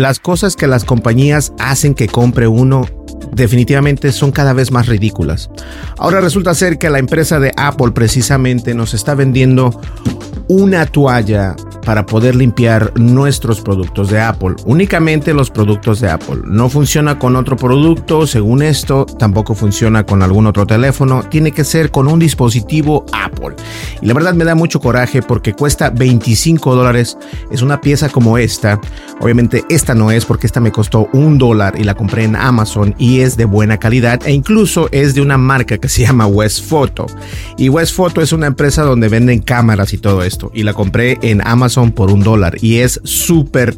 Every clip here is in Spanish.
Las cosas que las compañías hacen que compre uno definitivamente son cada vez más ridículas. Ahora resulta ser que la empresa de Apple precisamente nos está vendiendo una toalla para poder limpiar nuestros productos de Apple, únicamente los productos de Apple. No funciona con otro producto, según esto, tampoco funciona con algún otro teléfono, tiene que ser con un dispositivo Apple. Y la verdad me da mucho coraje porque cuesta 25 dólares, es una pieza como esta, obviamente esta no es porque esta me costó un dólar y la compré en Amazon y es de buena calidad e incluso es de una marca que se llama West Photo. Y West Photo es una empresa donde venden cámaras y todo esto y la compré en Amazon por un dólar y es súper,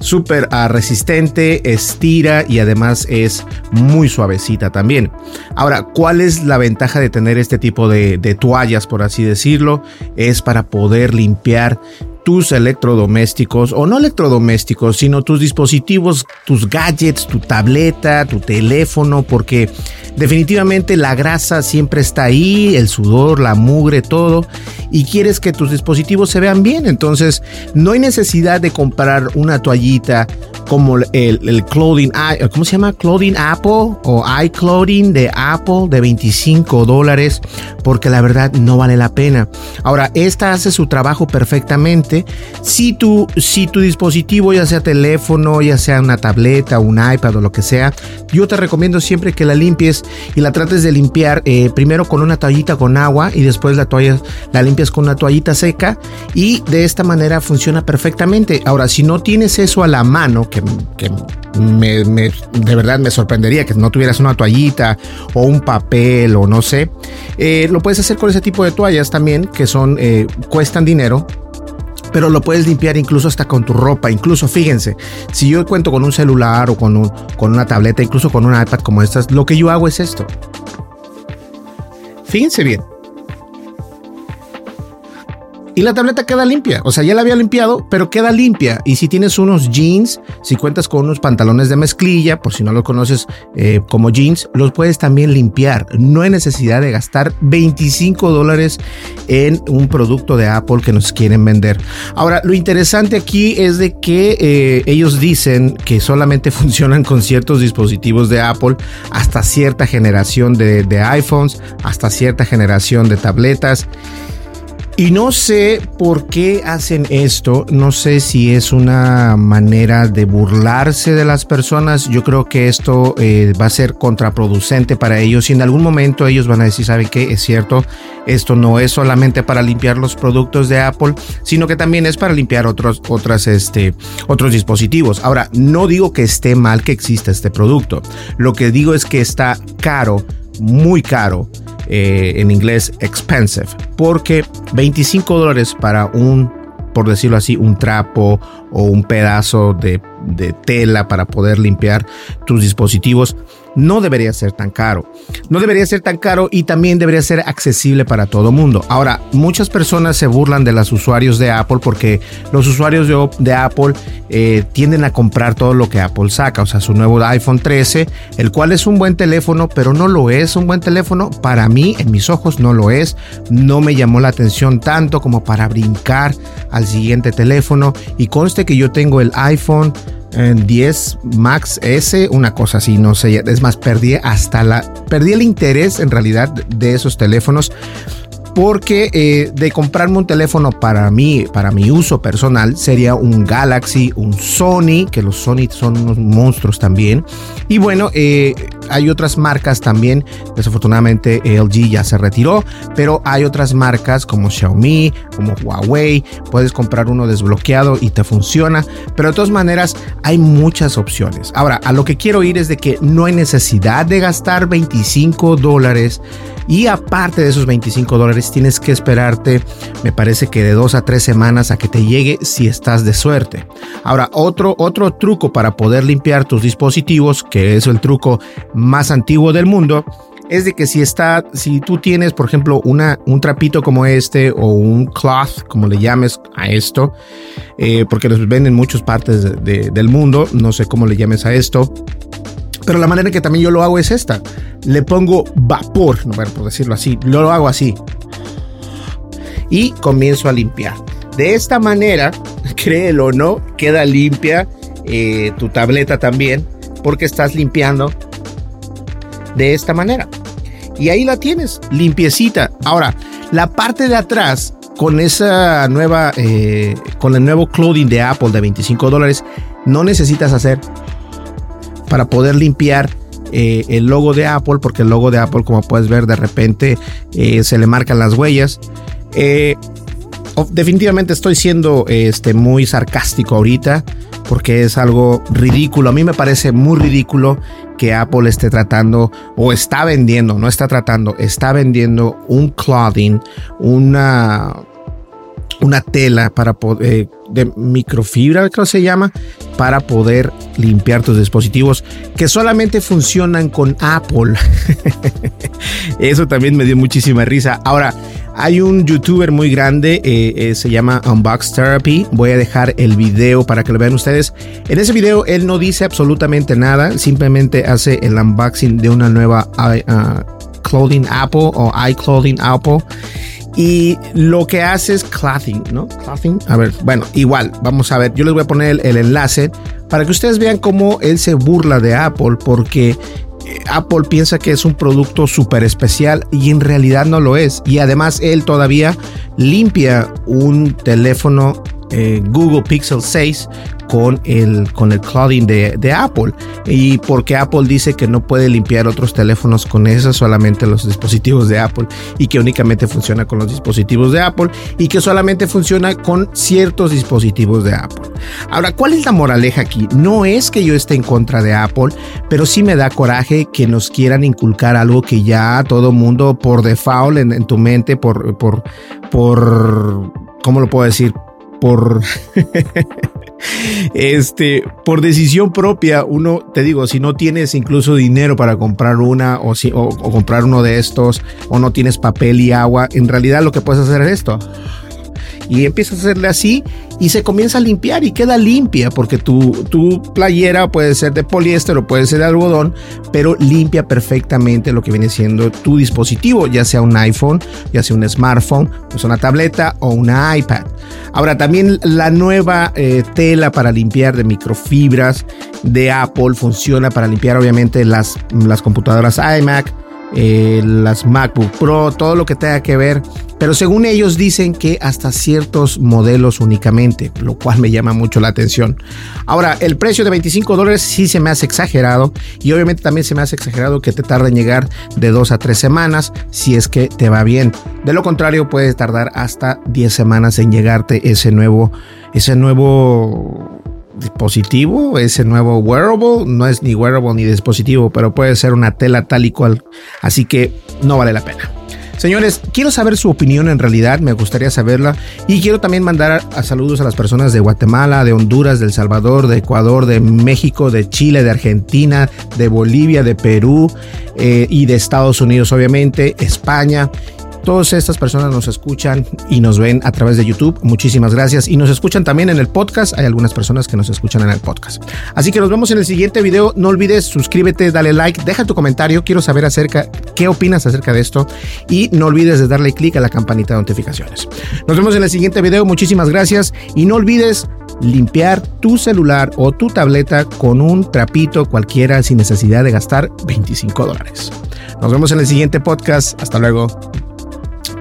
súper uh, resistente, estira y además es muy suavecita también. Ahora, ¿cuál es la ventaja de tener este tipo de toallas, por así decirlo? Es para poder limpiar tus electrodomésticos o no electrodomésticos, sino tus dispositivos, tus gadgets, tu tableta, tu teléfono, porque definitivamente la grasa siempre está ahí, el sudor, la mugre, todo, y quieres que tus dispositivos se vean bien. Entonces, no hay necesidad de comprar una toallita como el, clothing, ¿cómo se llama? Clothing Apple o iClothing de Apple de 25 dólares, porque la verdad no vale la pena. Ahora, esta hace su trabajo perfectamente si tu, si tu dispositivo, ya sea teléfono, ya sea una tableta, un iPad o lo que sea, yo te recomiendo siempre que la limpies y la trates de limpiar eh, primero con una toallita con agua y después la toalla la limpias con una toallita seca y de esta manera funciona perfectamente. Ahora, si no tienes eso a la mano, que, que de verdad me sorprendería que no tuvieras una toallita o un papel o no sé, eh, lo puedes hacer con ese tipo de toallas también que son, eh, cuestan dinero pero lo puedes limpiar incluso hasta con tu ropa. Incluso fíjense, si yo cuento con un celular o con, un, con una tableta, incluso con un iPad como estas, lo que yo hago es esto. Fíjense bien, y la tableta queda limpia. O sea, ya la había limpiado, pero queda limpia. Y si tienes unos jeans, si cuentas con unos pantalones de mezclilla, por si no lo conoces eh, como jeans, los puedes también limpiar. No hay necesidad de gastar 25 dólares en un producto de Apple que nos quieren vender. Ahora, lo interesante aquí es de que eh, ellos dicen que solamente funcionan con ciertos dispositivos de Apple hasta cierta generación de, de iPhones, hasta cierta generación de tabletas. Y no sé por qué hacen esto, no sé si es una manera de burlarse de las personas, yo creo que esto eh, va a ser contraproducente para ellos y en algún momento ellos van a decir, ¿saben qué? Es cierto, esto no es solamente para limpiar los productos de Apple, sino que también es para limpiar otros, este, otros dispositivos. Ahora, no digo que esté mal que exista este producto, lo que digo es que está caro, muy caro eh, en inglés expensive, porque 25 dólares para un, por decirlo así, un trapo o un pedazo de, de tela para poder limpiar tus dispositivos no debería ser tan caro. No debería ser tan caro y también debería ser accesible para todo mundo. Ahora, muchas personas se burlan de los usuarios de Apple porque los usuarios de, Apple eh, tienden a comprar todo lo que Apple saca, o sea, su nuevo iPhone 13, el cual es un buen teléfono, pero no lo es un buen teléfono. Para mí, en mis ojos, no lo es. No me llamó la atención tanto como para brincar al siguiente teléfono. Y conste que yo tengo el iPhone 10 Max S, una cosa así, no sé, es más, perdí hasta la, perdí el interés en realidad de esos teléfonos porque eh, de comprarme un teléfono para mí, para mi uso personal, sería un Galaxy, un Sony, que los Sony son unos monstruos también. Y bueno, eh, hay otras marcas también, desafortunadamente LG ya se retiró, pero hay otras marcas como Xiaomi, como Huawei, puedes comprar uno desbloqueado y te funciona, pero de todas maneras hay muchas opciones. Ahora, a lo que quiero ir es de que no hay necesidad de gastar 25 dólares y aparte de esos 25 dólares, tienes que esperarte, me parece que de dos a tres semanas a que te llegue si estás de suerte. Ahora, otro, otro truco para poder limpiar tus dispositivos, que es el truco más antiguo del mundo, es de que si está, si tú tienes, por ejemplo, una, un trapito como este o un cloth, como le llames a esto, eh, porque los venden en muchas partes del mundo, no sé cómo le llames a esto, pero la manera en que también yo lo hago es esta. Le pongo vapor, no bueno, por decirlo así, lo hago así. Y comienzo a limpiar. De esta manera, créelo o no, queda limpia eh, tu tableta también, porque estás limpiando de esta manera. Y ahí la tienes, limpiecita. Ahora, la parte de atrás, con esa nueva, eh, con el nuevo clothing de Apple de 25 dólares, no necesitas hacer para poder limpiar eh, el logo de Apple, porque el logo de Apple, como puedes ver, de repente eh, se le marcan las huellas. Eh, definitivamente estoy siendo este, muy sarcástico ahorita, porque es algo ridículo. A mí me parece muy ridículo que Apple esté tratando o está vendiendo, no está tratando, está vendiendo un clothing, una una tela para poder, de microfibra, creo que se llama, para poder limpiar tus dispositivos que solamente funcionan con Apple. Eso también me dio muchísima risa. Ahora, hay un youtuber muy grande, eh, eh, se llama Unbox Therapy. Voy a dejar el video para que lo vean ustedes. En ese video él no dice absolutamente nada, simplemente hace el unboxing de una nueva uh, clothing Apple o iClothing Apple. Y lo que hace es clothing, ¿no? Clothing. A ver, bueno, igual, vamos a ver. Yo les voy a poner el, enlace para que ustedes vean cómo él se burla de Apple porque Apple piensa que es un producto súper especial y en realidad no lo es. Y además él todavía limpia un teléfono eh, Google Pixel 6 con el, con el clouding de, Apple. Y porque Apple dice que no puede limpiar otros teléfonos con eso, solamente los dispositivos de Apple. Y que únicamente funciona con los dispositivos de Apple. Y que solamente funciona con ciertos dispositivos de Apple. Ahora, ¿cuál es la moraleja aquí? No es que yo esté en contra de Apple, pero sí me da coraje que nos quieran inculcar algo que ya todo mundo por default en, en tu mente, por, por, por, ¿cómo lo puedo decir? Por este por decisión propia uno te digo si no tienes incluso dinero para comprar una o si o comprar uno de estos o no tienes papel y agua en realidad lo que puedes hacer es esto y empiezas a hacerle así y se comienza a limpiar y queda limpia porque tu, tu playera puede ser de poliéster o puede ser de algodón, pero limpia perfectamente lo que viene siendo tu dispositivo, ya sea un iPhone, ya sea un smartphone, pues una tableta o una iPad. Ahora también la nueva eh, tela para limpiar de microfibras de Apple funciona para limpiar obviamente las, las computadoras iMac, eh, las MacBook Pro, todo lo que tenga que ver. Pero según ellos dicen que hasta ciertos modelos únicamente, lo cual me llama mucho la atención. Ahora, el precio de 25 dólares sí se me hace exagerado y obviamente también se me hace exagerado que te tarde en llegar de 2 a 3 semanas si es que te va bien. De lo contrario, puede tardar hasta 10 semanas en llegarte ese nuevo, ese nuevo dispositivo, ese nuevo wearable, no es ni wearable ni dispositivo, pero puede ser una tela tal y cual, así que no vale la pena. Señores, quiero saber su opinión en realidad, me gustaría saberla. Y quiero también mandar a, saludos a las personas de Guatemala, de Honduras, de El Salvador, de Ecuador, de México, de Chile, de Argentina, de Bolivia, de Perú eh, y de Estados Unidos, obviamente, España Todas estas personas nos escuchan y nos ven a través de YouTube. Muchísimas gracias. Y nos escuchan también en el podcast. Hay algunas personas que nos escuchan en el podcast. Así que nos vemos en el siguiente video. No olvides suscríbete, dale like, deja tu comentario. Quiero saber acerca qué opinas acerca de esto. Y no olvides de darle clic a la campanita de notificaciones. Nos vemos en el siguiente video. Muchísimas gracias. Y no olvides limpiar tu celular o tu tableta con un trapito cualquiera sin necesidad de gastar 25 dólares. Nos vemos en el siguiente podcast. Hasta luego.